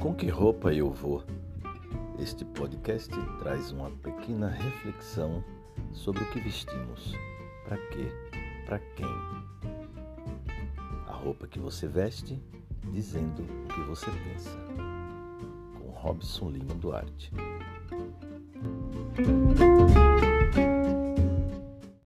Com que roupa eu vou? Este podcast traz uma pequena reflexão sobre o que vestimos, para quê, para quem. A roupa que você veste, dizendo o que você pensa. Com Robson Lima Duarte.